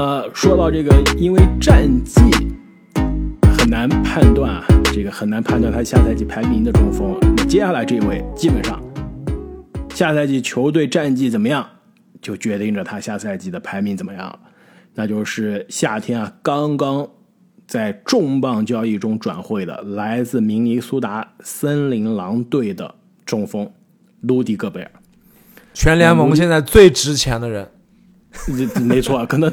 呃说到这个，因为战绩很难判断啊，这个很难判断他下赛季排名的中锋。接下来这位，基本上下赛季球队战绩怎么样，就决定着他下赛季的排名怎么样了。那就是夏天啊，刚刚在重磅交易中转会的，来自明尼苏达森林狼队的中锋卢迪·戈贝尔。全联盟现在最值钱的人，没 没错，可能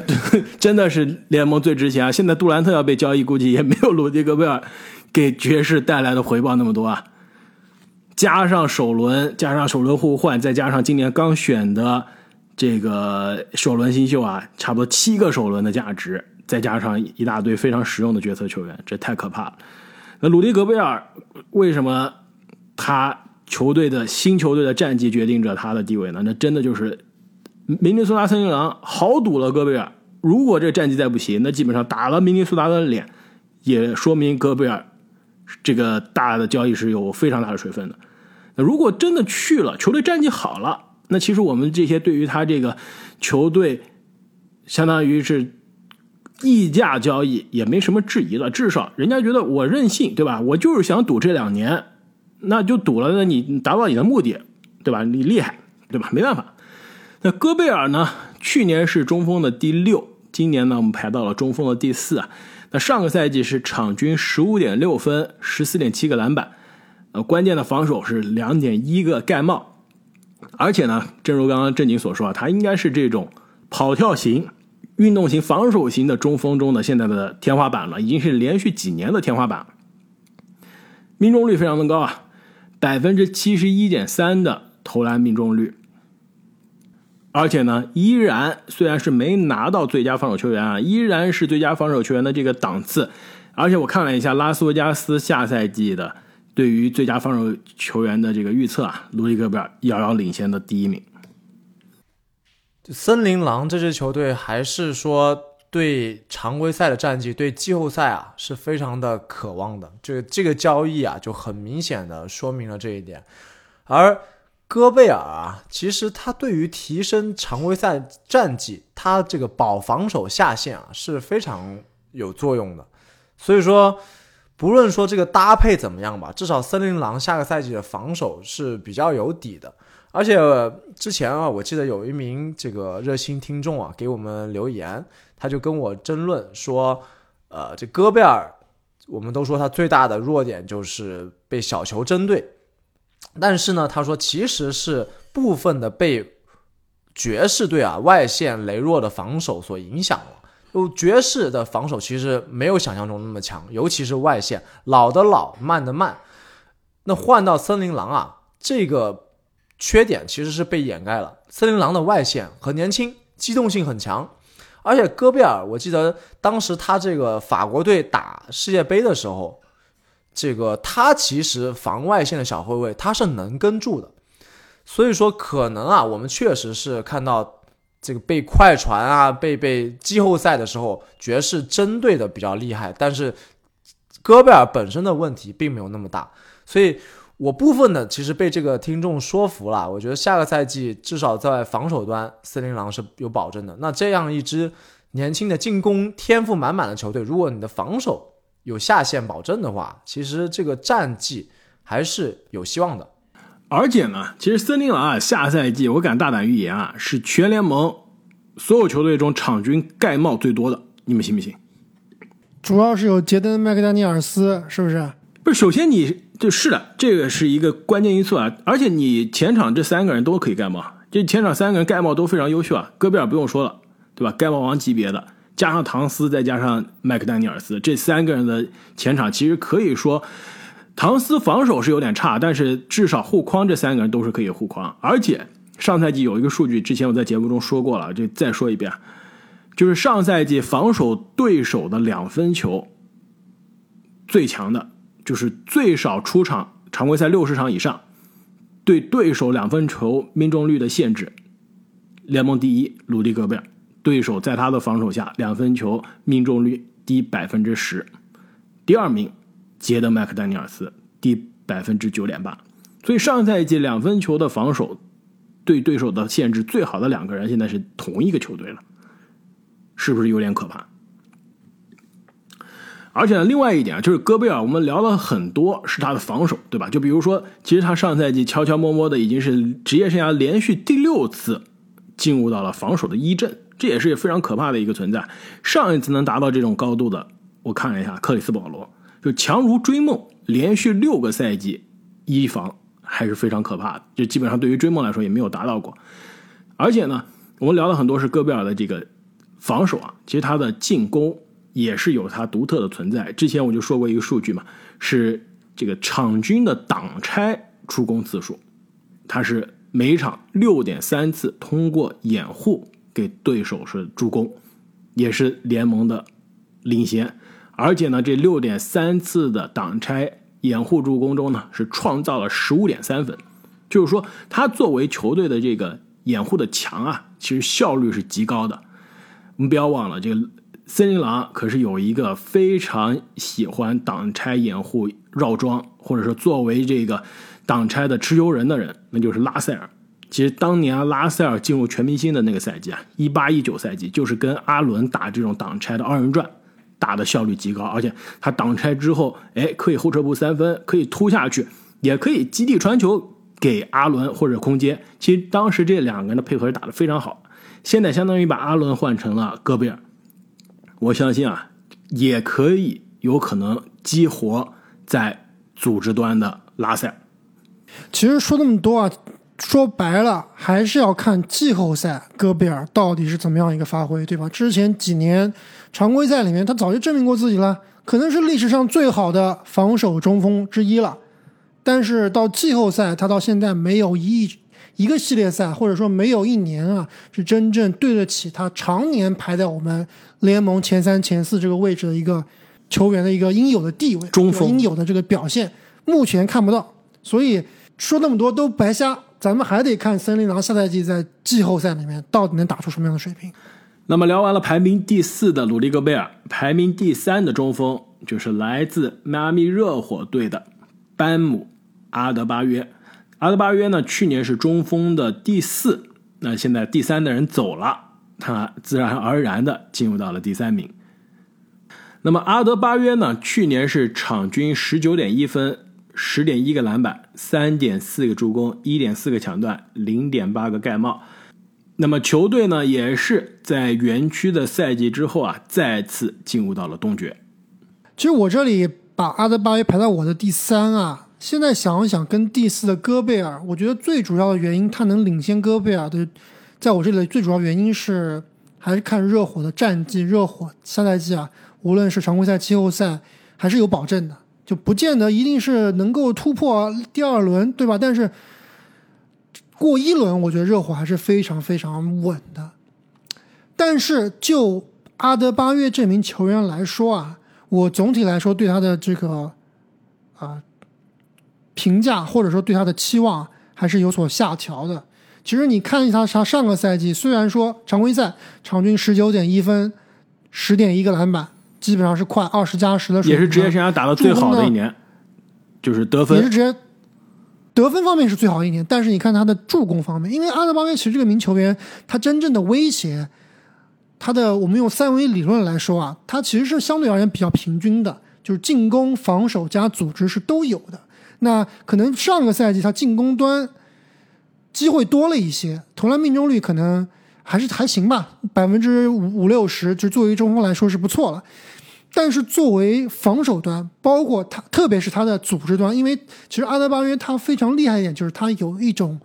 真的是联盟最值钱啊！现在杜兰特要被交易，估计也没有鲁迪·戈贝尔给爵士带来的回报那么多啊。加上首轮，加上首轮互换，再加上今年刚选的这个首轮新秀啊，差不多七个首轮的价值，再加上一大堆非常实用的角色球员，这太可怕了。那鲁迪·戈贝尔为什么他？球队的新球队的战绩决定着他的地位呢？那真的就是明尼苏达森林狼豪赌了戈贝尔。如果这战绩再不行，那基本上打了明尼苏达的脸，也说明戈贝尔这个大的交易是有非常大的水分的。那如果真的去了，球队战绩好了，那其实我们这些对于他这个球队相当于是溢价交易也没什么质疑了。至少人家觉得我任性，对吧？我就是想赌这两年。那就赌了，那你达到你的目的，对吧？你厉害，对吧？没办法。那戈贝尔呢？去年是中锋的第六，今年呢我们排到了中锋的第四啊。那上个赛季是场均十五点六分，十四点七个篮板，呃，关键的防守是两点一个盖帽。而且呢，正如刚刚正经所说啊，他应该是这种跑跳型、运动型、防守型的中锋中的现在的天花板了，已经是连续几年的天花板，命中率非常的高啊。百分之七十一点三的投篮命中率，而且呢，依然虽然是没拿到最佳防守球员啊，依然是最佳防守球员的这个档次。而且我看了一下拉斯维加斯下赛季的对于最佳防守球员的这个预测啊，卢迪戈贝尔遥遥领先的第一名。森林狼这支球队还是说。对常规赛的战绩，对季后赛啊是非常的渴望的。这个这个交易啊，就很明显的说明了这一点。而戈贝尔啊，其实他对于提升常规赛战绩，他这个保防守下限啊是非常有作用的。所以说，不论说这个搭配怎么样吧，至少森林狼下个赛季的防守是比较有底的。而且之前啊，我记得有一名这个热心听众啊给我们留言。他就跟我争论说，呃，这戈贝尔，我们都说他最大的弱点就是被小球针对，但是呢，他说其实是部分的被爵士队啊外线羸弱的防守所影响了。就爵士的防守其实没有想象中那么强，尤其是外线，老的老，慢的慢。那换到森林狼啊，这个缺点其实是被掩盖了。森林狼的外线很年轻，机动性很强。而且戈贝尔，我记得当时他这个法国队打世界杯的时候，这个他其实防外线的小后卫他是能跟住的，所以说可能啊，我们确实是看到这个被快船啊，被被季后赛的时候爵士针对的比较厉害，但是戈贝尔本身的问题并没有那么大，所以。我部分的其实被这个听众说服了，我觉得下个赛季至少在防守端，森林狼是有保证的。那这样一支年轻的进攻天赋满满的球队，如果你的防守有下限保证的话，其实这个战绩还是有希望的。而且呢，其实森林狼啊，下赛季我敢大胆预言啊，是全联盟所有球队中场均盖帽最多的，你们信不信？主要是有杰登·麦克丹尼尔斯，是不是？不是，首先你。就是的，这个是一个关键因素啊！而且你前场这三个人都可以盖帽，这前场三个人盖帽都非常优秀啊。戈贝尔不用说了，对吧？盖帽王级别的，加上唐斯，再加上麦克丹尼尔斯，这三个人的前场其实可以说，唐斯防守是有点差，但是至少护框这三个人都是可以护框。而且上赛季有一个数据，之前我在节目中说过了，就再说一遍，就是上赛季防守对手的两分球最强的。就是最少出场常规赛六十场以上，对对手两分球命中率的限制，联盟第一鲁迪戈贝尔，对手在他的防守下两分球命中率低百分之十，第二名杰德麦克丹尼尔斯低百分之九点八，所以上赛季两分球的防守对对手的限制最好的两个人现在是同一个球队了，是不是有点可怕？而且呢，另外一点啊就是戈贝尔，我们聊了很多是他的防守，对吧？就比如说，其实他上赛季悄悄摸摸的已经是职业生涯连续第六次进入到了防守的一阵，这也是非常可怕的一个存在。上一次能达到这种高度的，我看了一下，克里斯保罗就强如追梦，连续六个赛季一防还是非常可怕的，就基本上对于追梦来说也没有达到过。而且呢，我们聊了很多是戈贝尔的这个防守啊，其实他的进攻。也是有他独特的存在。之前我就说过一个数据嘛，是这个场均的挡拆出攻次数，他是每场六点三次通过掩护给对手是助攻，也是联盟的领先。而且呢，这六点三次的挡拆掩护助攻中呢，是创造了十五点三分，就是说，他作为球队的这个掩护的墙啊，其实效率是极高的。我们不要忘了这个。森林狼可是有一个非常喜欢挡拆掩护绕桩，或者说作为这个挡拆的持球人的人，那就是拉塞尔。其实当年拉塞尔进入全明星的那个赛季啊，一八一九赛季，就是跟阿伦打这种挡拆的二人转，打的效率极高，而且他挡拆之后，哎，可以后撤步三分，可以突下去，也可以基地传球给阿伦或者空接。其实当时这两个人的配合是打的非常好。现在相当于把阿伦换成了戈贝尔。我相信啊，也可以有可能激活在组织端的拉塞尔。其实说那么多啊，说白了还是要看季后赛戈贝尔到底是怎么样一个发挥，对吧？之前几年常规赛里面他早就证明过自己了，可能是历史上最好的防守中锋之一了。但是到季后赛，他到现在没有一一个系列赛，或者说没有一年啊，是真正对得起他常年排在我们。联盟前三、前四这个位置的一个球员的一个应有的地位，中锋应有的这个表现，目前看不到。所以说那么多都白瞎，咱们还得看森林狼下赛季在季后赛里面到底能打出什么样的水平。那么聊完了排名第四的鲁迪戈贝尔，排名第三的中锋就是来自迈阿密热火队的班姆阿德巴约。阿德巴约呢，去年是中锋的第四，那现在第三的人走了。他自然而然的进入到了第三名。那么阿德巴约呢？去年是场均十九点一分、十点一个篮板、三点四个助攻、一点四个抢断、零点八个盖帽。那么球队呢，也是在园区的赛季之后啊，再次进入到了东决。其实我这里把阿德巴约排在我的第三啊。现在想一想，跟第四的戈贝尔，我觉得最主要的原因，他能领先戈贝尔的。在我这里的最主要原因是，还是看热火的战绩。热火下赛季啊，无论是常规赛、季后赛，还是有保证的，就不见得一定是能够突破第二轮，对吧？但是过一轮，我觉得热火还是非常非常稳的。但是就阿德巴约这名球员来说啊，我总体来说对他的这个啊评价，或者说对他的期望，还是有所下调的。其实你看一下他上个赛季，虽然说常规赛场均十九点一分，十点一个篮板，基本上是快二十加十的水平，也是职业生涯打的最好的一年，就是得分也是职业得分方面是最好一年。但是你看他的助攻方面，因为阿德巴约其实这个名球员，他真正的威胁，他的我们用三维理论来说啊，他其实是相对而言比较平均的，就是进攻、防守加组织是都有的。那可能上个赛季他进攻端。机会多了一些，投篮命中率可能还是还行吧，百分之五五六十，就作为中锋来说是不错了。但是作为防守端，包括他，特别是他的组织端，因为其实阿德巴约他非常厉害一点，就是他有一种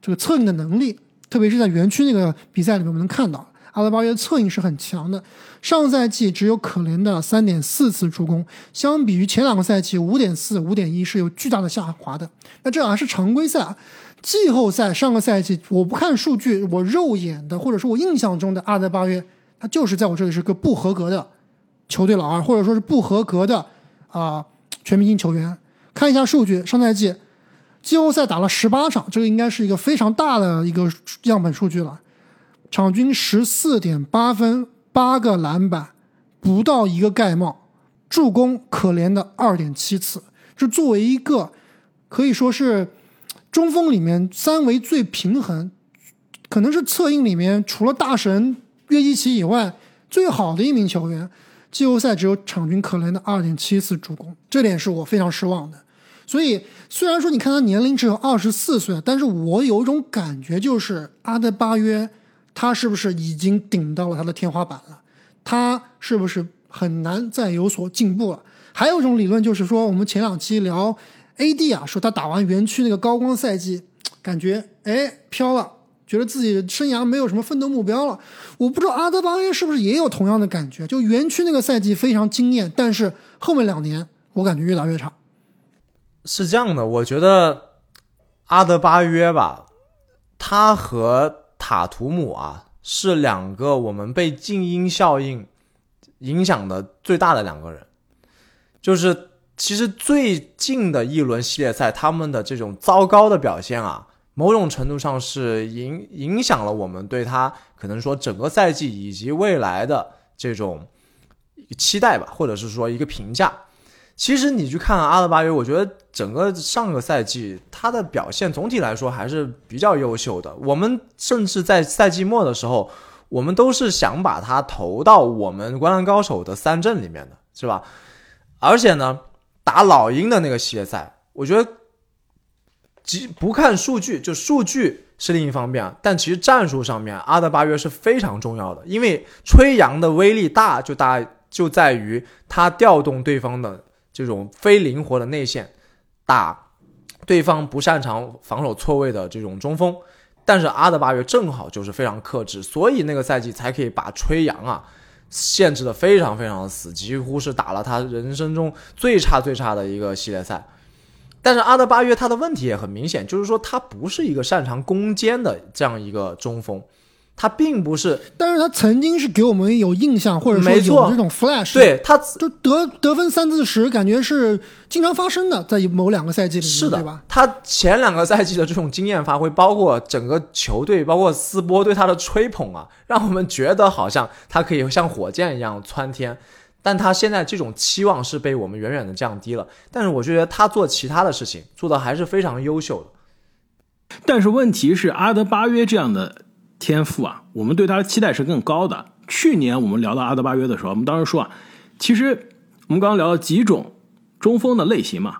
这个策应的能力，特别是在园区那个比赛里面，我们能看到阿德巴约策应是很强的。上赛季只有可怜的三点四次助攻，相比于前两个赛季五点四、五点一是有巨大的下滑的。那这还是常规赛。啊。季后赛上个赛季，我不看数据，我肉眼的或者说我印象中的阿德巴约，他就是在我这里是个不合格的球队老二，或者说是不合格的啊全明星球员。看一下数据，上赛季季后赛打了十八场，这个应该是一个非常大的一个样本数据了，场均十四点八分，八个篮板，不到一个盖帽，助攻可怜的二点七次，这作为一个可以说是。中锋里面三维最平衡，可能是策应里面除了大神约基奇以外最好的一名球员，季后赛只有场均可怜的二点七次助攻，这点是我非常失望的。所以虽然说你看他年龄只有二十四岁，但是我有一种感觉，就是阿德巴约他是不是已经顶到了他的天花板了？他是不是很难再有所进步了？还有一种理论就是说，我们前两期聊 AD 啊，说他打完园区那个高光赛季，感觉哎飘了。觉得自己生涯没有什么奋斗目标了，我不知道阿德巴约是不是也有同样的感觉？就园区那个赛季非常惊艳，但是后面两年我感觉越来越差。是这样的，我觉得阿德巴约吧，他和塔图姆啊是两个我们被静音效应影响的最大的两个人。就是其实最近的一轮系列赛，他们的这种糟糕的表现啊。某种程度上是影影响了我们对他可能说整个赛季以及未来的这种期待吧，或者是说一个评价。其实你去看阿德巴约，我觉得整个上个赛季他的表现总体来说还是比较优秀的。我们甚至在赛季末的时候，我们都是想把他投到我们灌篮高手的三阵里面的，是吧？而且呢，打老鹰的那个系列赛，我觉得。即不看数据，就数据是另一方面，但其实战术上面，阿德巴约是非常重要的。因为吹杨的威力大，就大就在于他调动对方的这种非灵活的内线，打对方不擅长防守错位的这种中锋。但是阿德巴约正好就是非常克制，所以那个赛季才可以把吹杨啊限制的非常非常死，几乎是打了他人生中最差最差的一个系列赛。但是阿德巴约他的问题也很明显，就是说他不是一个擅长攻坚的这样一个中锋，他并不是。但是他曾经是给我们有印象，或者说有这种 flash，对他就得得分三四十，感觉是经常发生的，在某两个赛季里，是的，对吧？他前两个赛季的这种经验发挥，包括整个球队，包括斯波对他的吹捧啊，让我们觉得好像他可以像火箭一样窜天。但他现在这种期望是被我们远远的降低了。但是我觉得他做其他的事情做的还是非常优秀的。但是问题是，阿德巴约这样的天赋啊，我们对他的期待是更高的。去年我们聊到阿德巴约的时候，我们当时说啊，其实我们刚刚聊了几种中锋的类型嘛，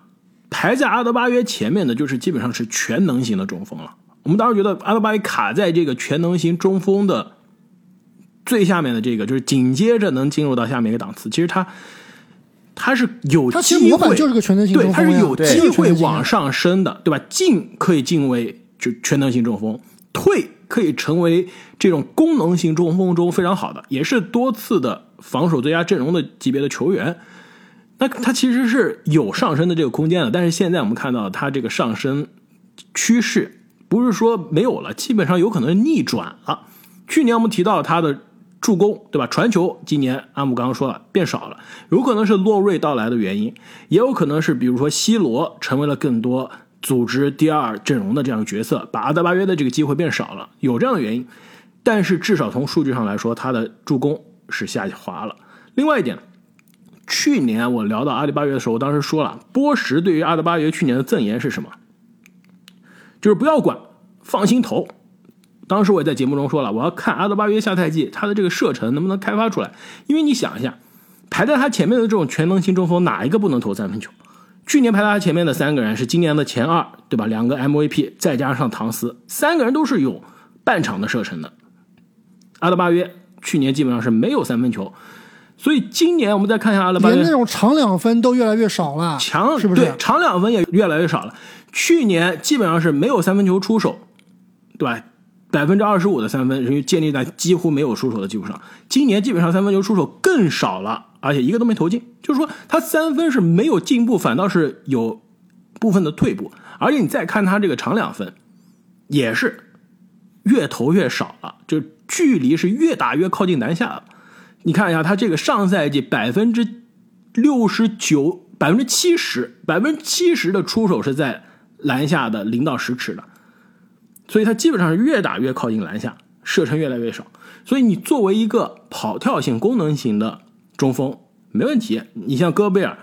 排在阿德巴约前面的就是基本上是全能型的中锋了。我们当时觉得阿德巴约卡在这个全能型中锋的。最下面的这个就是紧接着能进入到下面一个档次，其实他他是有机会，就是个全能型中锋，对，他是有机会往上升的，对吧？进可以进为就全能型中锋，退可以成为这种功能型中锋中非常好的，也是多次的防守最佳阵容的级别的球员。那他其实是有上升的这个空间的，但是现在我们看到他这个上升趋势不是说没有了，基本上有可能逆转了。去年我们提到他的。助攻对吧？传球今年阿姆刚刚说了变少了，有可能是洛瑞到来的原因，也有可能是比如说西罗成为了更多组织第二阵容的这样的角色，把阿德巴约的这个机会变少了，有这样的原因。但是至少从数据上来说，他的助攻是下滑了。另外一点，去年我聊到阿德巴约的时候，我当时说了，波什对于阿德巴约去年的赠言是什么？就是不要管，放心投。当时我也在节目中说了，我要看阿德巴约下赛季他的这个射程能不能开发出来。因为你想一下，排在他前面的这种全能型中锋，哪一个不能投三分球？去年排在他前面的三个人是今年的前二，对吧？两个 MVP 再加上唐斯，三个人都是有半场的射程的。阿德巴约去年基本上是没有三分球，所以今年我们再看一下阿德巴约，连那种长两分都越来越少了，强是不是？对，长两分也越来越少了。去年基本上是没有三分球出手，对吧？百分之二十五的三分，因为建立在几乎没有出手的基础上。今年基本上三分球出手更少了，而且一个都没投进，就是说他三分是没有进步，反倒是有部分的退步。而且你再看他这个长两分，也是越投越少了，就距离是越打越靠近篮下了。你看一下他这个上赛季百分之六十九、百分之七十、百分之七十的出手是在篮下的零到十尺的。所以他基本上是越打越靠近篮下，射程越来越少。所以你作为一个跑跳型、功能型的中锋，没问题。你像戈贝尔，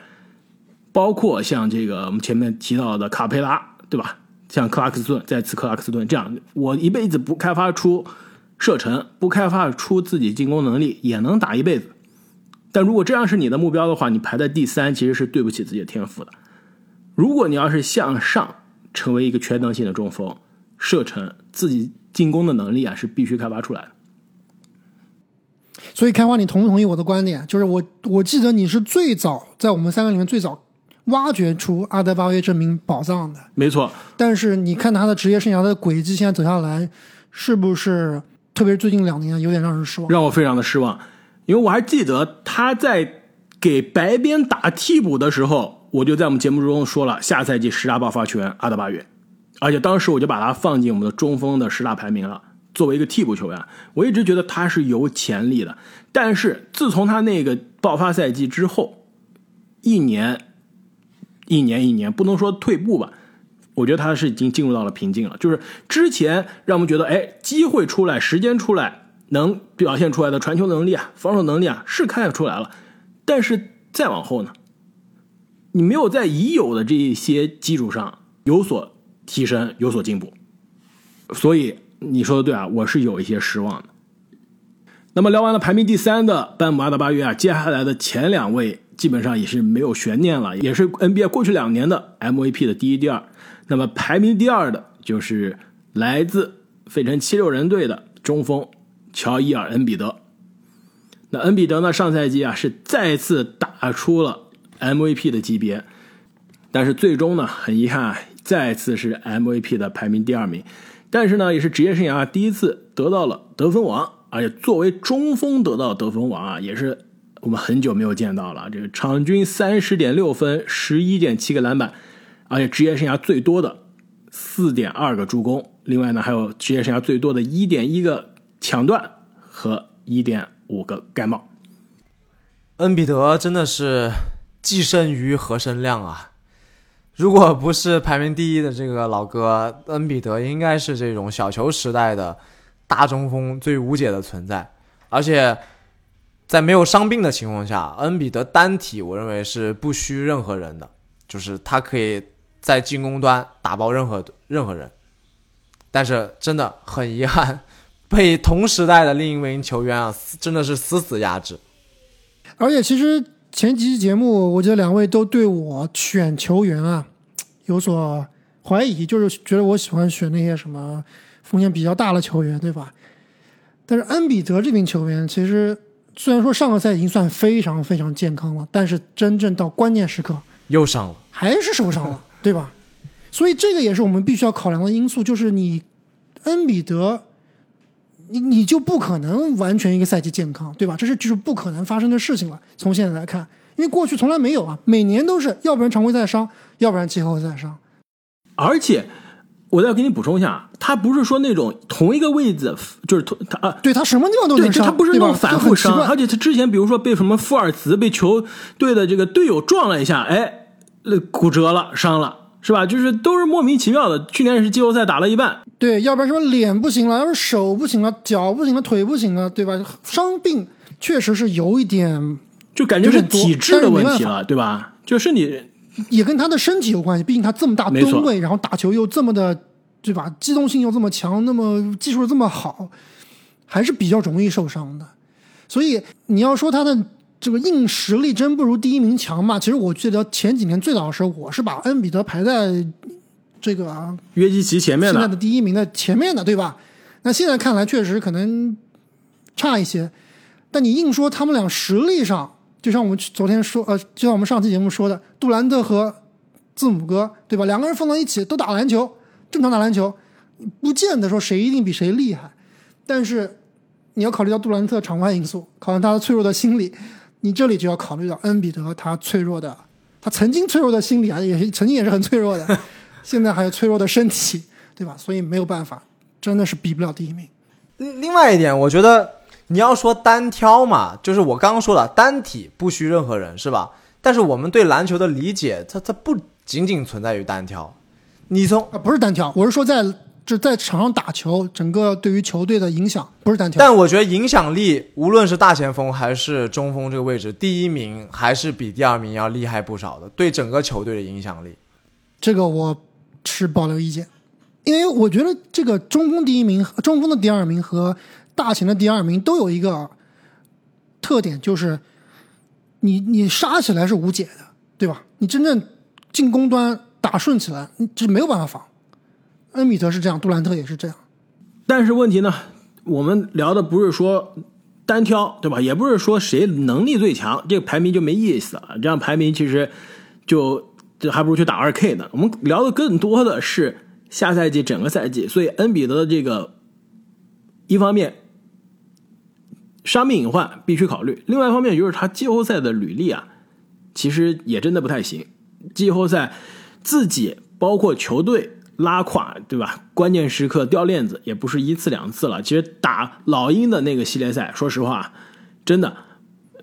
包括像这个我们前面提到的卡佩拉，对吧？像克拉克斯顿，再次克拉克斯顿这样，我一辈子不开发出射程，不开发出自己进攻能力，也能打一辈子。但如果这样是你的目标的话，你排在第三其实是对不起自己的天赋的。如果你要是向上成为一个全能性的中锋，射程、自己进攻的能力啊是必须开发出来的。所以开花，你同不同意我的观点？就是我我记得你是最早在我们三个里面最早挖掘出阿德巴约这名宝藏的。没错，但是你看他的职业生涯的轨迹，现在走下来，是不是特别是最近两年有点让人失望？让我非常的失望，因为我还记得他在给白边打替补的时候，我就在我们节目中说了，下赛季十大爆发球员阿德巴约，而且当时我就把他放进我们的中锋的十大排名了。作为一个替补球员，我一直觉得他是有潜力的。但是自从他那个爆发赛季之后，一年、一年、一年，不能说退步吧，我觉得他是已经进入到了瓶颈了。就是之前让我们觉得，哎，机会出来，时间出来，能表现出来的传球能力啊、防守能力啊，是看得出来了。但是再往后呢，你没有在已有的这一些基础上有所提升、有所进步，所以。你说的对啊，我是有一些失望的。那么聊完了排名第三的班姆阿德巴约啊，接下来的前两位基本上也是没有悬念了，也是 NBA 过去两年的 MVP 的第一、第二。那么排名第二的就是来自费城七六人队的中锋乔伊尔恩比德。那恩比德呢，上赛季啊是再次打出了 MVP 的级别，但是最终呢，很遗憾，再次是 MVP 的排名第二名。但是呢，也是职业生涯第一次得到了得分王，而且作为中锋得到得分王啊，也是我们很久没有见到了。这个场均三十点六分，十一点七个篮板，而且职业生涯最多的四点二个助攻。另外呢，还有职业生涯最多的一点一个抢断和一点五个盖帽。恩比德真的是既生瑜何生亮啊！如果不是排名第一的这个老哥恩比德，应该是这种小球时代的大中锋最无解的存在。而且在没有伤病的情况下，恩比德单体我认为是不虚任何人的，就是他可以在进攻端打爆任何任何人。但是真的很遗憾，被同时代的另一名球员啊，真的是死死压制。而且其实。前几期节目，我觉得两位都对我选球员啊 有所怀疑，就是觉得我喜欢选那些什么风险比较大的球员，对吧？但是恩比德这名球员，其实虽然说上个赛季已经算非常非常健康了，但是真正到关键时刻又伤了，还是受伤了，对吧？所以这个也是我们必须要考量的因素，就是你恩比德。你你就不可能完全一个赛季健康，对吧？这是就是不可能发生的事情了。从现在来看，因为过去从来没有啊，每年都是要不然常规赛伤，要不然季后赛伤。而且我再给你补充一下，他不是说那种同一个位置就是同他啊，对他什么地方都能伤，他不是那种反复伤，而且他之前比如说被什么富尔茨被球队的这个队友撞了一下，哎，骨折了，伤了。是吧？就是都是莫名其妙的。去年也是季后赛打了一半，对，要不然什么脸不行了，要是手不行了，脚不行了，腿不行了，对吧？伤病确实是有一点，就感觉是体质的问题了，对吧？就是你也跟他的身体有关系，毕竟他这么大吨位，然后打球又这么的，对吧？机动性又这么强，那么技术这么好，还是比较容易受伤的。所以你要说他的。这个硬实力真不如第一名强嘛？其实我记得前几年最早的时候，我是把恩比德排在这个约基奇前面的，现在的第一名的前面的，对吧？那现在看来确实可能差一些，但你硬说他们俩实力上，就像我们昨天说，呃，就像我们上期节目说的，杜兰特和字母哥，对吧？两个人放到一起都打篮球，正常打篮球，不见得说谁一定比谁厉害，但是你要考虑到杜兰特场外因素，考虑他的脆弱的心理。你这里就要考虑到恩比德他脆弱的，他曾经脆弱的心理啊，也曾经也是很脆弱的，现在还有脆弱的身体，对吧？所以没有办法，真的是比不了第一名。另另外一点，我觉得你要说单挑嘛，就是我刚刚说了，单体不需任何人，是吧？但是我们对篮球的理解，它它不仅仅存在于单挑。你从啊，不是单挑，我是说在。这在场上打球，整个对于球队的影响不是单挑。但我觉得影响力，无论是大前锋还是中锋这个位置，第一名还是比第二名要厉害不少的。对整个球队的影响力，这个我持保留意见，因为我觉得这个中锋第一名、中锋的第二名和大前的第二名都有一个特点，就是你你杀起来是无解的，对吧？你真正进攻端打顺起来，你这没有办法防。恩比德是这样，杜兰特也是这样。但是问题呢，我们聊的不是说单挑，对吧？也不是说谁能力最强，这个排名就没意思了。这样排名其实就就还不如去打二 K 呢。我们聊的更多的是下赛季整个赛季，所以恩比德的这个一方面伤病隐患必须考虑，另外一方面就是他季后赛的履历啊，其实也真的不太行。季后赛自己包括球队。拉垮，对吧？关键时刻掉链子也不是一次两次了。其实打老鹰的那个系列赛，说实话，真的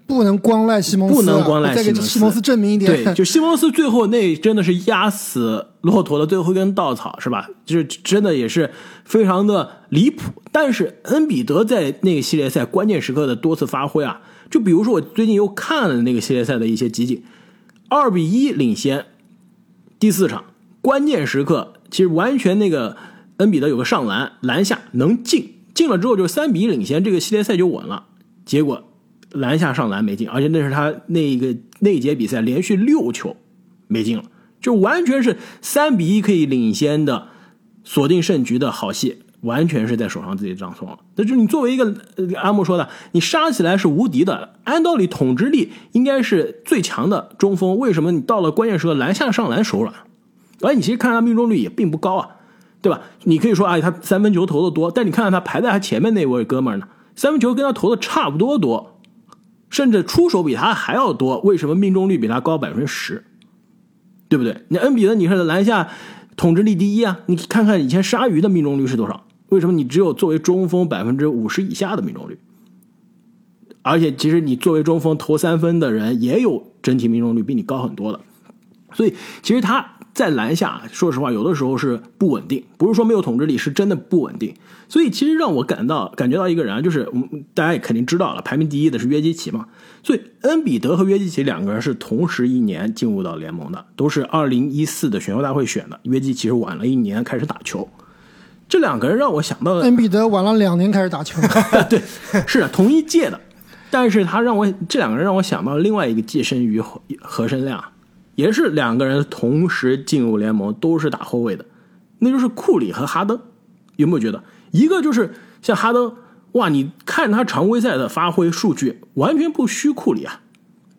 不能光赖西蒙斯，不能光赖西蒙斯。西蒙斯证明一点，对，就西蒙斯最后那真的是压死骆驼的最后一根稻草，是吧？就是真的也是非常的离谱。但是恩比德在那个系列赛关键时刻的多次发挥啊，就比如说我最近又看了那个系列赛的一些集锦，二比一领先第四场关键时刻。其实完全那个恩比德有个上篮篮下能进，进了之后就三比一领先，这个系列赛就稳了。结果篮下上篮没进，而且那是他那个那节比赛连续六球没进了，就完全是三比一可以领先的锁定胜局的好戏，完全是在手上自己掌控了。那就你作为一个阿木说的，你杀起来是无敌的，按道理统治力应该是最强的中锋，为什么你到了关键时刻篮下上篮手软？而你其实看他命中率也并不高啊，对吧？你可以说，哎，他三分球投的多，但你看看他排在他前面那位哥们儿呢，三分球跟他投的差不多多，甚至出手比他还要多，为什么命中率比他高百分之十？对不对？你恩比德，你看篮下统治力第一啊，你看看以前鲨鱼的命中率是多少？为什么你只有作为中锋百分之五十以下的命中率？而且其实你作为中锋投三分的人也有整体命中率比你高很多的，所以其实他。在篮下，说实话，有的时候是不稳定，不是说没有统治力，是真的不稳定。所以，其实让我感到感觉到一个人啊，就是大家也肯定知道了，排名第一的是约基奇嘛。所以，恩比德和约基奇两个人是同时一年进入到联盟的，都是二零一四的选秀大会选的。约基奇是晚了一年开始打球，这两个人让我想到了恩比德晚了两年开始打球，对，是同一届的，但是他让我这两个人让我想到了另外一个寄生于何生亮。也是两个人同时进入联盟，都是打后卫的，那就是库里和哈登。有没有觉得一个就是像哈登，哇，你看他常规赛的发挥数据完全不虚库里啊，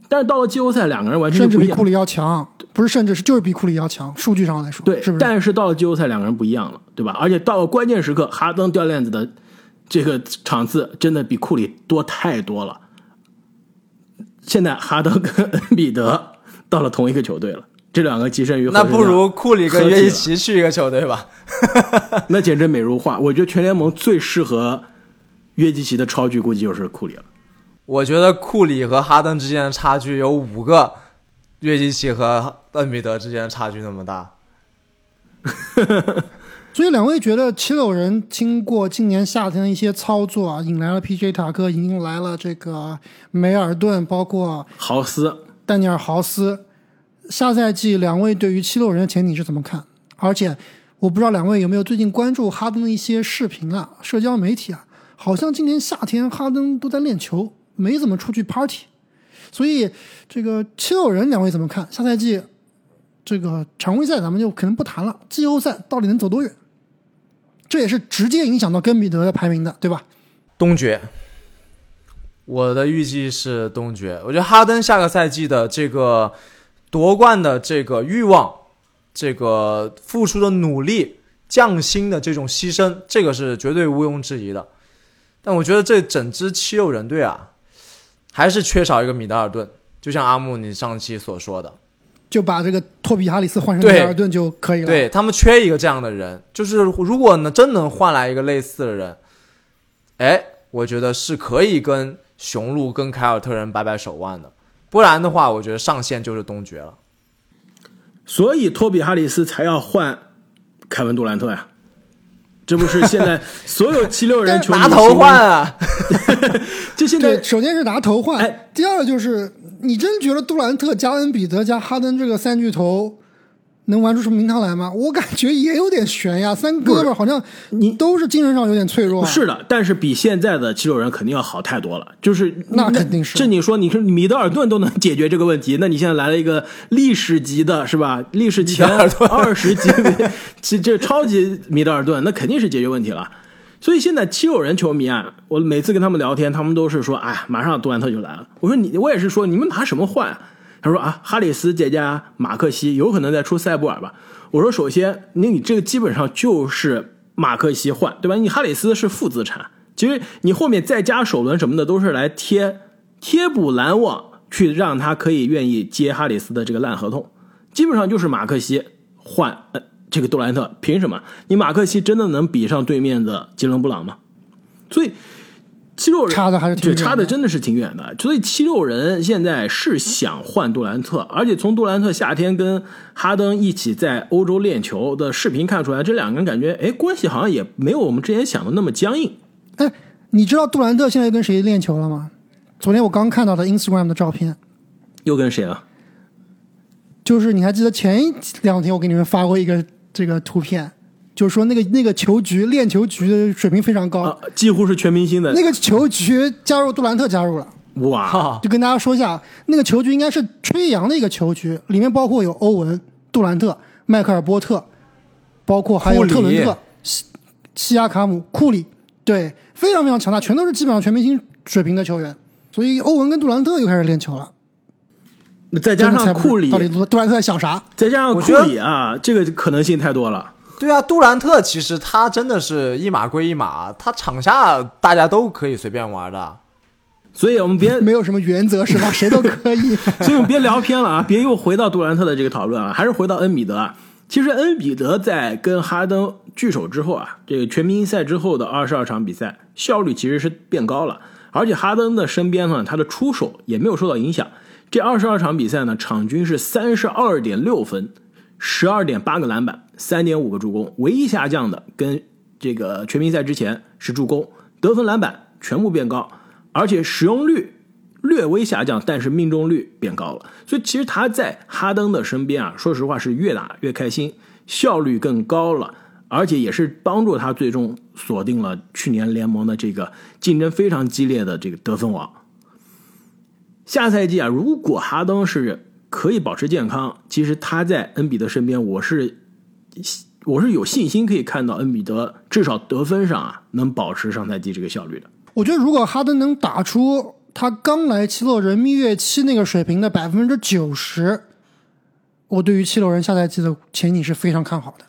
但是到了季后赛，两个人完全甚至比库里要强，不是甚至是就是比库里要强，数据上来说，对，是不是？但是到了季后赛，两个人不一样了，对吧？而且到了关键时刻，哈登掉链子的这个场次真的比库里多太多了。现在哈登跟恩比德。到了同一个球队了，这两个跻身于那不如库里跟约基奇去一个球队吧，那简直美如画。我觉得全联盟最适合约基奇的超巨估计就是库里了。我觉得库里和哈登之间的差距有五个，约基奇和恩比德之间的差距那么大。所以两位觉得七六人经过今年夏天的一些操作啊，引来了 P.J. 塔克，引来了这个梅尔顿，包括豪斯。丹尼尔·豪斯，下赛季两位对于七六人的前景是怎么看？而且我不知道两位有没有最近关注哈登的一些视频啊，社交媒体啊，好像今年夏天哈登都在练球，没怎么出去 party。所以这个七六人两位怎么看？下赛季这个常规赛咱们就可能不谈了，季后赛到底能走多远？这也是直接影响到根比德的排名的，对吧？东决。我的预计是东决，我觉得哈登下个赛季的这个夺冠的这个欲望，这个付出的努力，匠心的这种牺牲，这个是绝对毋庸置疑的。但我觉得这整支七六人队啊，还是缺少一个米德尔顿。就像阿木你上期所说的，就把这个托比哈里斯换成米德尔顿就可以了。对他们缺一个这样的人，就是如果呢真能换来一个类似的人，哎，我觉得是可以跟。雄鹿跟凯尔特人掰掰手腕的，不然的话，我觉得上限就是东决了。所以托比哈里斯才要换凯文杜兰特呀，这不是现在 所有七六人球拿头换啊？就现在，首先是拿头换，第二就是你真觉得杜兰特加恩比德加哈登这个三巨头能玩出什么名堂来吗？我感觉也有点悬呀。三哥们好像你都是精神上有点脆弱、啊。是的，但是比现在的七六人肯定要好太多了。就是那肯定是这你说，你说米德尔顿都能解决这个问题，那你现在来了一个历史级的，是吧？历史前二十级，这这超级米德尔顿，那肯定是解决问题了。所以现在七六人球迷啊，我每次跟他们聊天，他们都是说，哎，马上杜兰特就来了。我说你，我也是说，你们拿什么换啊？他说啊，哈里斯再加马克西，有可能再出塞布尔吧。我说首先，那你这个基本上就是马克西换，对吧？你哈里斯是负资产，其实你后面再加首轮什么的，都是来贴贴补篮网，去让他可以愿意接哈里斯的这个烂合同。基本上就是马克西换呃这个杜兰特，凭什么？你马克西真的能比上对面的吉伦布朗吗？所以。七六人差的还是挺对，远的差的真的是挺远的。所以七六人现在是想换杜兰特，而且从杜兰特夏天跟哈登一起在欧洲练球的视频看出来，这两个人感觉哎关系好像也没有我们之前想的那么僵硬。哎，你知道杜兰特现在跟谁练球了吗？昨天我刚看到的 Instagram 的照片，又跟谁了？就是你还记得前一两天我给你们发过一个这个图片，就是说那个那个球局练球局的水平非常高，啊，几乎是全明星的那个球局加入杜兰特加入了。哇！哈，就跟大家说一下，那个球局应该是吹杨的一个球局，里面包括有欧文、杜兰特、迈克尔波特，包括还有特伦特、西西亚卡姆、库里，对，非常非常强大，全都是基本上全明星水平的球员。所以欧文跟杜兰特又开始练球了，再加上库里到，底杜杜兰特在想啥？再加上库里啊，这个可能性太多了。对啊，杜兰特其实他真的是一码归一码，他场下大家都可以随便玩的。所以我们别没有什么原则是吧？谁都可以。所以我们别聊偏了啊，别又回到杜兰特的这个讨论啊，还是回到恩比德啊。其实恩比德在跟哈登聚首之后啊，这个全明星赛之后的二十二场比赛效率其实是变高了，而且哈登的身边呢，他的出手也没有受到影响。这二十二场比赛呢，场均是三十二点六分，十二点八个篮板，三点五个助攻，唯一下降的跟这个全明星赛之前是助攻、得分、篮板全部变高，而且使用率略微下降，但是命中率变高了。所以其实他在哈登的身边啊，说实话是越打越开心，效率更高了，而且也是帮助他最终锁定了去年联盟的这个竞争非常激烈的这个得分王。下赛季啊，如果哈登是可以保持健康，其实他在恩比德身边，我是我是有信心可以看到恩比德至少得分上啊能保持上赛季这个效率的。我觉得如果哈登能打出他刚来七六人蜜月期那个水平的百分之九十，我对于七六人下赛季的前景是非常看好的。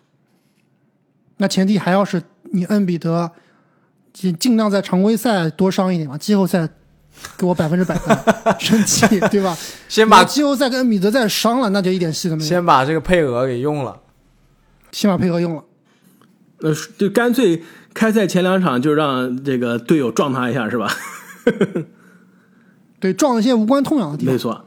那前提还要是你恩比德尽尽量在常规赛多伤一点嘛，季后赛给我百分之百的生气，对吧？先把季后赛跟恩比德再伤了，那就一点戏都没有。先把这个配额给用了。先把配额用了，呃就干脆开赛前两场就让这个队友撞他一下，是吧？对，撞了一些无关痛痒的地方没。错。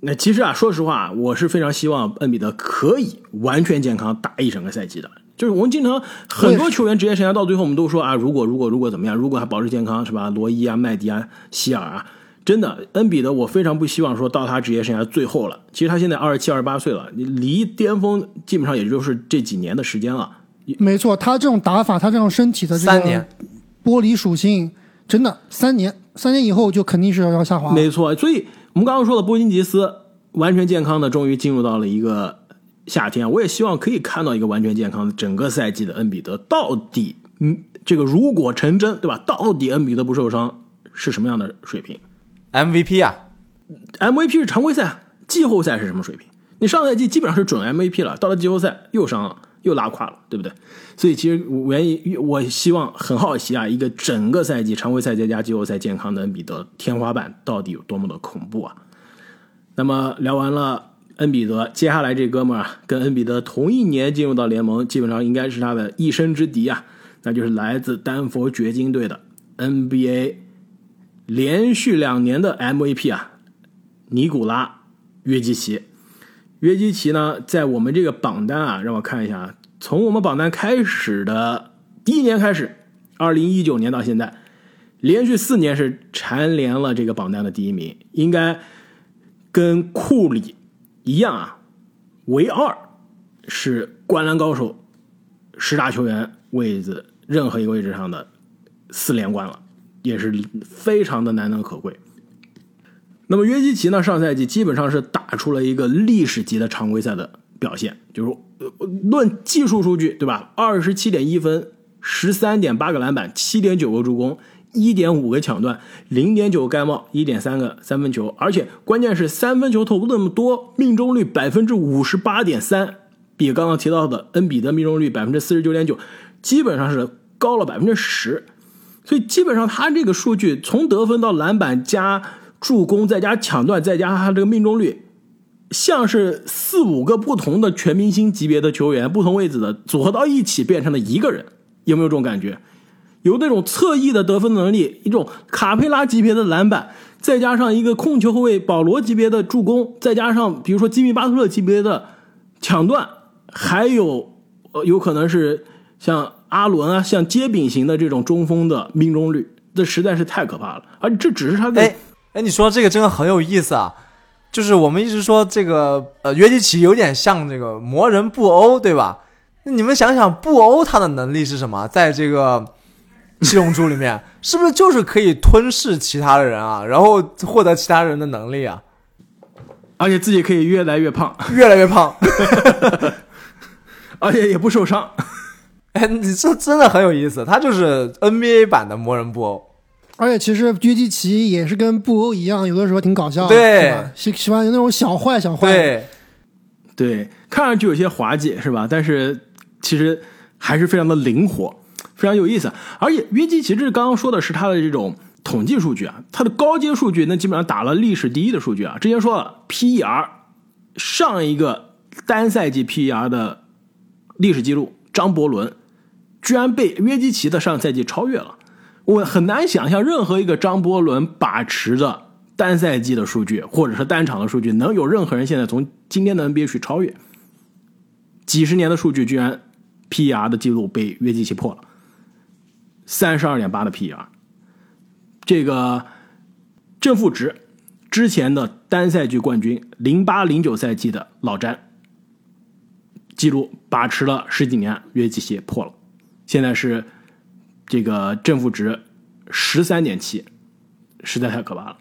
那其实啊，说实话，我是非常希望恩比德可以完全健康打一整个赛季的。就是我们经常很多球员职业生涯到最后，我们都说啊，如果如果如果怎么样，如果还保持健康，是吧？罗伊啊、麦迪啊、希尔啊，真的，恩比德我非常不希望说到他职业生涯最后了。其实他现在二十七、二十八岁了，你离巅峰基本上也就是这几年的时间了。没错，他这种打法，他这种身体的这个三年玻璃属性，真的三年，三年以后就肯定是要要下滑。没错，所以我们刚刚说的波金吉斯完全健康的，终于进入到了一个夏天。我也希望可以看到一个完全健康的整个赛季的恩比德，到底嗯，这个如果成真，对吧？到底恩比德不受伤是什么样的水平 MVP 啊，？MVP 是常规赛，季后赛是什么水平？你上赛季基本上是准 MVP 了，到了季后赛又伤了，又拉胯了，对不对？所以其实我原因我希望很好奇啊，一个整个赛季常规赛再加季后赛健康的恩比德，天花板到底有多么的恐怖啊？那么聊完了恩比德，接下来这哥们儿啊，跟恩比德同一年进入到联盟，基本上应该是他的一生之敌啊，那就是来自丹佛掘金队的 NBA 连续两年的 MVP 啊，尼古拉约基奇。约基奇呢，在我们这个榜单啊，让我看一下啊，从我们榜单开始的第一年开始，二零一九年到现在，连续四年是蝉联了这个榜单的第一名，应该跟库里一样啊，唯二是灌篮高手，十大球员位置任何一个位置上的四连冠了，也是非常的难能可贵。那么约基奇呢？上赛季基本上是打出了一个历史级的常规赛的表现，就是论技术数据，对吧？二十七点一分，十三点八个篮板，七点九个助攻，一点五个抢断，零点九个盖帽，一点三个三分球，而且关键是三分球投那么多，命中率百分之五十八点三，比刚刚提到的恩比德命中率百分之四十九点九，基本上是高了百分之十。所以基本上他这个数据从得分到篮板加。助攻再加抢断，再加他这个命中率，像是四五个不同的全明星级别的球员，不同位置的组合到一起变成了一个人，有没有这种感觉？有那种侧翼的得分能力，一种卡佩拉级别的篮板，再加上一个控球后卫保罗级别的助攻，再加上比如说吉米巴特勒级别的抢断，还有呃有可能是像阿伦啊，像接柄型的这种中锋的命中率，这实在是太可怕了。而这只是他的。哎，你说这个真的很有意思啊！就是我们一直说这个呃约基奇有点像这个魔人布欧，对吧？那你们想想，布欧他的能力是什么？在这个七龙珠里面，是不是就是可以吞噬其他的人啊，然后获得其他人的能力啊？而且自己可以越来越胖，越来越胖，而且也不受伤。哎，你这真的很有意思，他就是 NBA 版的魔人布欧。而且其实约基奇也是跟布欧一样，有的时候挺搞笑，对吧？喜喜欢有那种小坏小坏，对，对，看上去有些滑稽，是吧？但是其实还是非常的灵活，非常有意思。而且约基奇这刚刚说的是他的这种统计数据啊，他的高阶数据那基本上打了历史第一的数据啊。之前说了，PER 上一个单赛季 PER 的历史记录，张伯伦居然被约基奇的上赛季超越了。我很难想象任何一个张伯伦把持着单赛季的数据，或者是单场的数据，能有任何人现在从今天的 NBA 去超越。几十年的数据居然 PER 的记录被约基奇破了，三十二点八的 PER。这个正负值之前的单赛季冠军零八零九赛季的老詹记录把持了十几年，约基奇破了，现在是。这个正负值十三点七，实在太可怕了。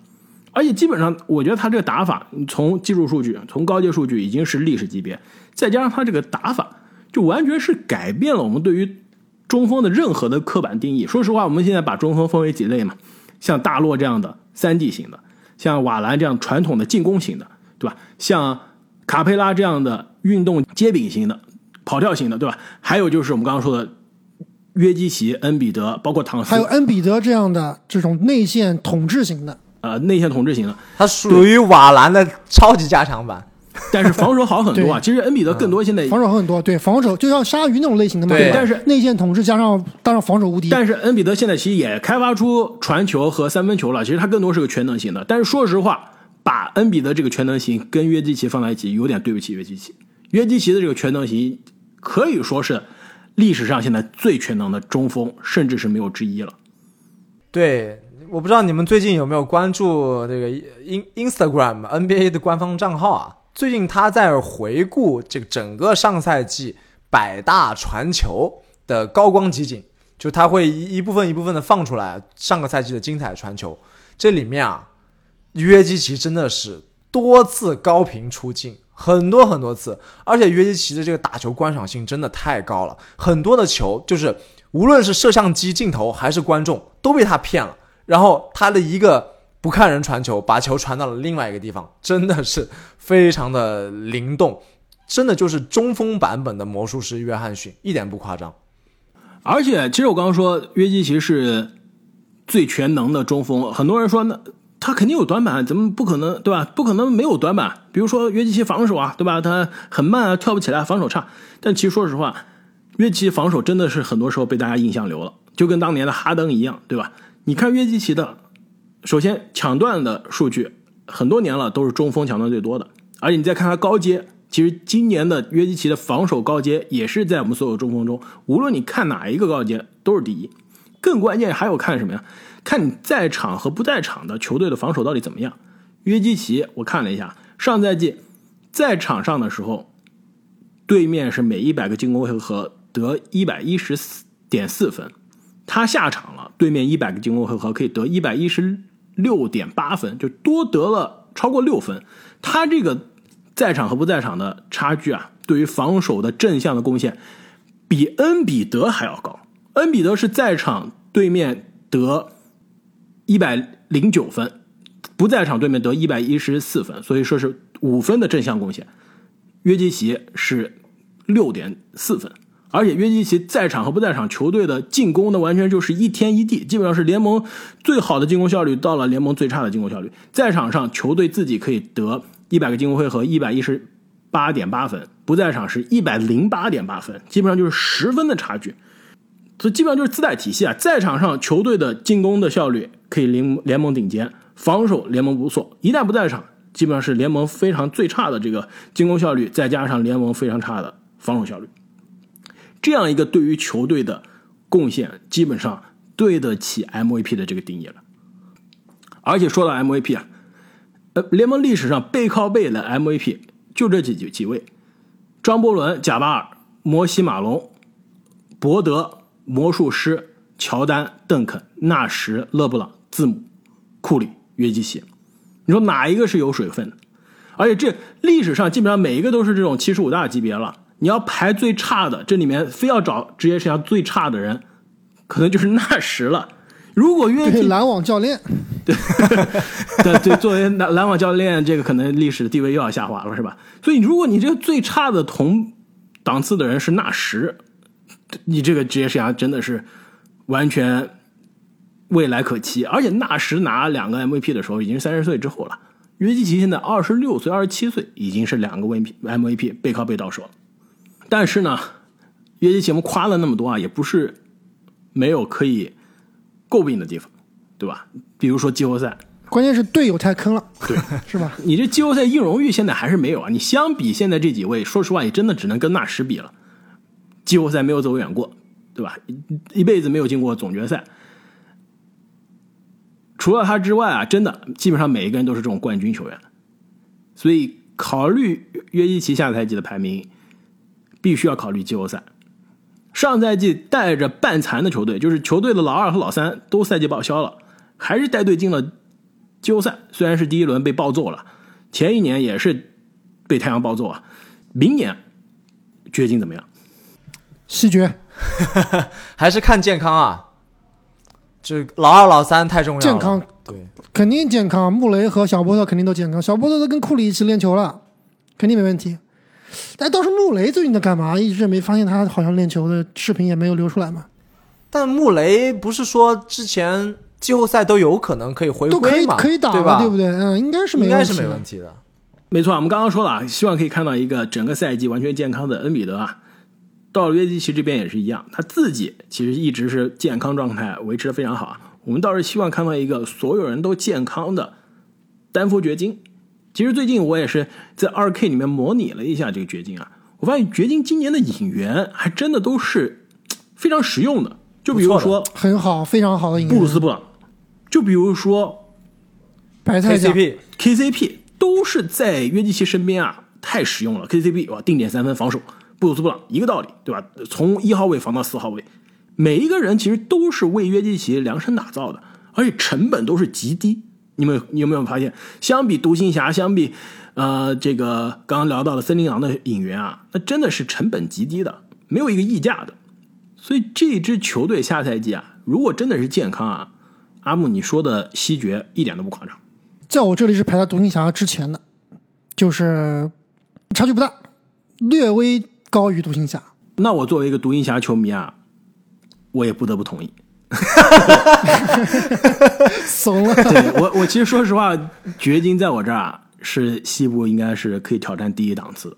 而且基本上，我觉得他这个打法，从技术数据、从高阶数据已经是历史级别，再加上他这个打法，就完全是改变了我们对于中锋的任何的刻板定义。说实话，我们现在把中锋分为几类嘛？像大洛这样的三 D 型的，像瓦兰这样传统的进攻型的，对吧？像卡佩拉这样的运动接柄型的、跑跳型的，对吧？还有就是我们刚刚说的。约基奇、恩比德，包括唐斯，还有恩比德这样的这种内线统治型的，呃，内线统治型的，他属于瓦兰的超级加强版，但是防守好很多啊。其实恩比德更多现在防守好很多，对防守就像鲨鱼那种类型的嘛。对，但是内线统治加上当然防守无敌。但是恩比德现在其实也开发出传球和三分球了，其实他更多是个全能型的。但是说实话，把恩比德这个全能型跟约基奇放在一起，有点对不起约基奇。约基奇的这个全能型可以说是。历史上现在最全能的中锋，甚至是没有之一了。对，我不知道你们最近有没有关注这个 In Instagram NBA 的官方账号啊？最近他在回顾这个整个上赛季百大传球的高光集锦，就他会一一部分一部分的放出来上个赛季的精彩传球。这里面啊，约基奇真的是多次高频出镜。很多很多次，而且约基奇的这个打球观赏性真的太高了，很多的球就是无论是摄像机镜头还是观众都被他骗了。然后他的一个不看人传球，把球传到了另外一个地方，真的是非常的灵动，真的就是中锋版本的魔术师约翰逊，一点不夸张。而且，其实我刚刚说约基奇是最全能的中锋，很多人说那。他肯定有短板，怎么不可能，对吧？不可能没有短板。比如说约基奇防守啊，对吧？他很慢啊，跳不起来，防守差。但其实说实话，约基奇防守真的是很多时候被大家印象流了，就跟当年的哈登一样，对吧？你看约基奇的，首先抢断的数据，很多年了都是中锋抢断最多的。而且你再看他高阶，其实今年的约基奇的防守高阶也是在我们所有中锋中，无论你看哪一个高阶都是第一。更关键还有看什么呀？看你在场和不在场的球队的防守到底怎么样。约基奇，我看了一下，上赛季在场上的时候，对面是每一百个进攻回合得一百一十四点四分，他下场了，对面一百个进攻回合可以得一百一十六点八分，就多得了超过六分。他这个在场和不在场的差距啊，对于防守的正向的贡献比恩比德还要高。恩比德是在场对面得一百零九分，不在场对面得一百一十四分，所以说是五分的正向贡献。约基奇是六点四分，而且约基奇在场和不在场球队的进攻呢，完全就是一天一地，基本上是联盟最好的进攻效率到了联盟最差的进攻效率。在场上球队自己可以得一百个进攻回合一百一十八点八分，不在场是一百零八点八分，基本上就是十分的差距。这基本上就是自带体系啊，在场上球队的进攻的效率可以联联盟顶尖，防守联盟不错，一旦不在场。基本上是联盟非常最差的这个进攻效率，再加上联盟非常差的防守效率，这样一个对于球队的贡献，基本上对得起 MVP 的这个定义了。而且说到 MVP 啊，呃，联盟历史上背靠背的 MVP 就这几几几位：张伯伦、贾巴尔、摩西、马龙、伯德、魔术师、乔丹、邓肯、纳什、勒布朗、字母、库里、约基奇。你说哪一个是有水分的？而且这历史上基本上每一个都是这种七十五大级别了。你要排最差的，这里面非要找职业生涯最差的人，可能就是纳什了。如果约基篮网教练，对 对对，作为篮篮网教练，这个可能历史地位又要下滑了，是吧？所以如果你这个最差的同档次的人是纳什，你这个职业生涯真的是完全。未来可期，而且纳什拿两个 MVP 的时候已经是三十岁之后了。约基奇现在二十六岁、二十七岁，已经是两个 MVP MVP 背靠背到手了。但是呢，约基奇我们夸了那么多啊，也不是没有可以诟病的地方，对吧？比如说季后赛，关键是队友太坑了，对，是吧？你这季后赛硬荣誉现在还是没有啊。你相比现在这几位，说实话，你真的只能跟纳什比了。季后赛没有走远过，对吧？一辈子没有进过总决赛。除了他之外啊，真的基本上每一个人都是这种冠军球员，所以考虑约基奇下赛季的排名，必须要考虑季后赛。上赛季带着半残的球队，就是球队的老二和老三都赛季报销了，还是带队进了季后赛。虽然是第一轮被暴揍了，前一年也是被太阳暴揍啊。明年掘金怎么样？西决，还是看健康啊。这老二、老三太重要了。健康，对，肯定健康。穆雷和小波特肯定都健康，小波特都跟库里一起练球了，肯定没问题。但倒是穆雷最近在干嘛？一直没发现他好像练球的视频也没有流出来嘛。但穆雷不是说之前季后赛都有可能可以回都可以？可以打，对吧？对不对？嗯，应该是没问题。应该是没问题的。没错，我们刚刚说了啊，希望可以看到一个整个赛季完全健康的恩比德啊。到了约基奇这边也是一样，他自己其实一直是健康状态维持的非常好啊。我们倒是希望看到一个所有人都健康的丹佛掘金。其实最近我也是在二 K 里面模拟了一下这个掘金啊，我发现掘金今年的引援还真的都是非常实用的。就比如说很好，非常好的引援布鲁斯布朗，就比如说白菜 KCP KCP 都是在约基奇身边啊，太实用了。KCP 哇，定点三分防守，布鲁斯布朗一个道理，对吧？从一号位防到四号位，每一个人其实都是为约基奇量身打造的，而且成本都是极低。你们你有没有发现，相比独行侠，相比呃这个刚刚聊到的森林狼的引援啊，那真的是成本极低的，没有一个溢价的。所以这支球队下赛季啊，如果真的是健康啊，阿木你说的西决一点都不夸张。在我这里是排在独行侠之前的，就是差距不大，略微高于独行侠。那我作为一个独行侠球迷啊，我也不得不同意。怂了，对我，我其实说实话，掘金在我这儿啊，是西部应该是可以挑战第一档次的。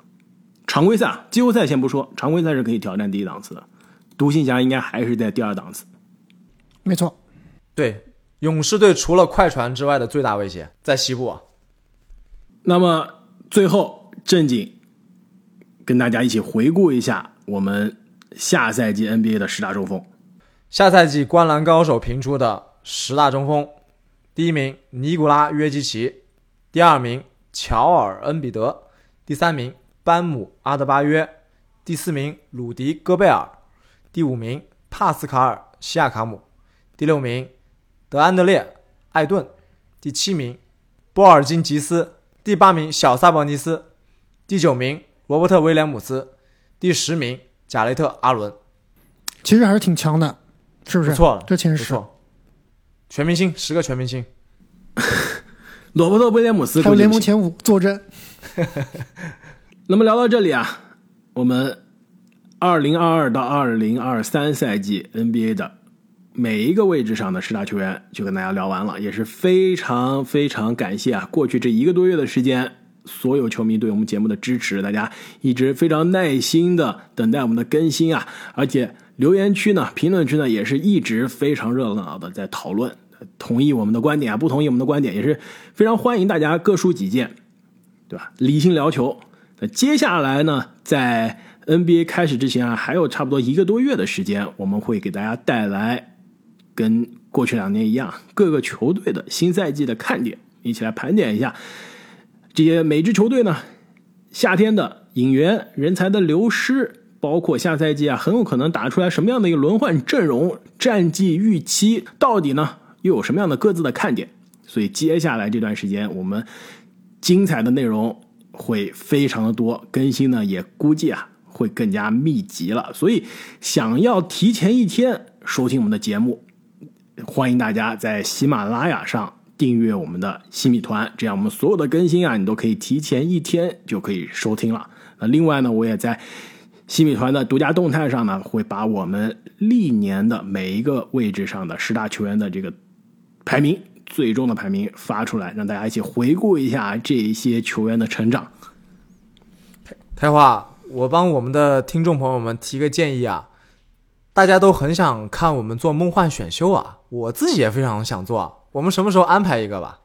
常规赛、啊，季后赛先不说，常规赛是可以挑战第一档次的。独行侠应该还是在第二档次。没错。对，勇士队除了快船之外的最大威胁在西部啊。那么最后正经跟大家一起回顾一下我们下赛季 NBA 的十大中锋。下赛季灌篮高手评出的十大中锋，第一名尼古拉约基奇，第二名乔尔恩比德，第三名班姆阿德巴约，第四名鲁迪戈贝尔，第五名帕斯卡尔西亚卡姆，第六名德安德烈艾顿，第七名波尔津吉斯，第八名小萨博尼斯，第九名罗伯特威廉姆斯，第十名贾雷特阿伦，其实还是挺强的，是不是？不错了，这前十，全明星十个全明星，罗伯特威廉姆斯还有联盟前五坐镇。那么聊到这里啊，我们二零二二到二零二三赛季 NBA 的每一个位置上的十大球员就跟大家聊完了，也是非常非常感谢啊！过去这一个多月的时间，所有球迷对我们节目的支持，大家一直非常耐心的等待我们的更新啊，而且留言区呢、评论区呢也是一直非常热闹的在讨论，同意我们的观点啊，不同意我们的观点，也是非常欢迎大家各抒己见，对吧？理性聊球。那接下来呢，在 NBA 开始之前啊，还有差不多一个多月的时间，我们会给大家带来跟过去两年一样，各个球队的新赛季的看点，一起来盘点一下这些每支球队呢夏天的引援、人才的流失，包括下赛季啊很有可能打出来什么样的一个轮换阵容、战绩预期，到底呢又有什么样的各自的看点？所以接下来这段时间，我们精彩的内容会非常的多，更新呢也估计啊会更加密集了。所以想要提前一天收听我们的节目，欢迎大家在喜马拉雅上订阅我们的新米团，这样我们所有的更新啊，你都可以提前一天就可以收听了。那另外呢，我也在新米团的独家动态上呢，会把我们历年的每一个位置上的十大球员的这个排名。最终的排名发出来，让大家一起回顾一下这些球员的成长。开花，我帮我们的听众朋友们提个建议啊，大家都很想看我们做梦幻选秀啊，我自己也非常想做啊，我们什么时候安排一个吧？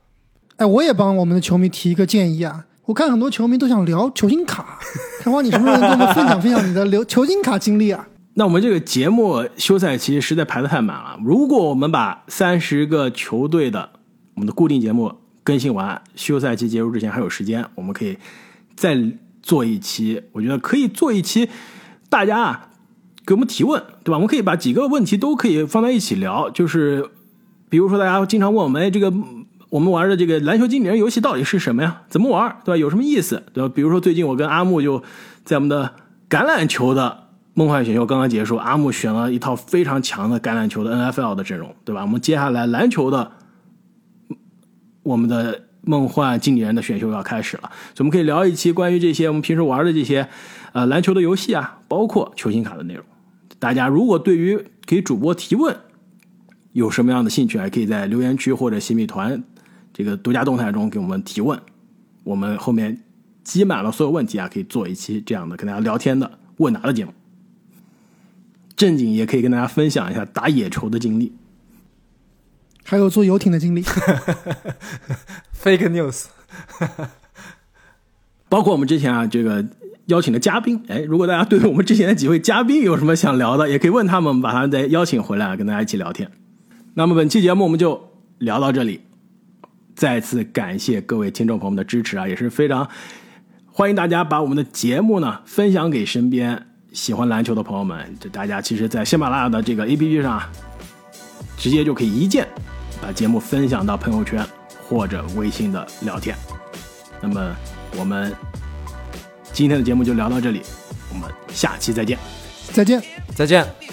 哎，我也帮我们的球迷提一个建议啊！我看很多球迷都想聊球星卡，开花，你什么时候能跟我们分享分享你的留球星卡经历啊？那我们这个节目休赛期实在排的太满了，如果我们把三十个球队的我们的固定节目更新完，休赛期结束之前还有时间，我们可以再做一期。我觉得可以做一期，大家啊给我们提问，对吧？我们可以把几个问题都可以放在一起聊，就是比如说大家经常问我们，哎，这个我们玩的这个篮球经理人游戏到底是什么呀？怎么玩，对吧？有什么意思，对吧？比如说最近我跟阿木就在我们的橄榄球的。梦幻选秀刚刚结束，阿木选了一套非常强的橄榄球的 NFL 的阵容，对吧？我们接下来篮球的，我们的梦幻经理人的选秀要开始了，所以我们可以聊一期关于这些我们平时玩的这些呃篮球的游戏啊，包括球星卡的内容。大家如果对于给主播提问有什么样的兴趣，还可以在留言区或者新米团这个独家动态中给我们提问。我们后面积满了所有问题啊，可以做一期这样的跟大家聊天的问答的节目。正经也可以跟大家分享一下打野球的经历，还有坐游艇的经历。Fake news，包括我们之前啊这个邀请的嘉宾，哎，如果大家对我们之前的几位嘉宾有什么想聊的，也可以问他们，把他们再邀请回来跟大家一起聊天。那么本期节目我们就聊到这里，再次感谢各位听众朋友们的支持啊，也是非常欢迎大家把我们的节目呢分享给身边。喜欢篮球的朋友们，这大家其实，在喜马拉雅的这个 APP 上，直接就可以一键把节目分享到朋友圈或者微信的聊天。那么，我们今天的节目就聊到这里，我们下期再见。再见。再见。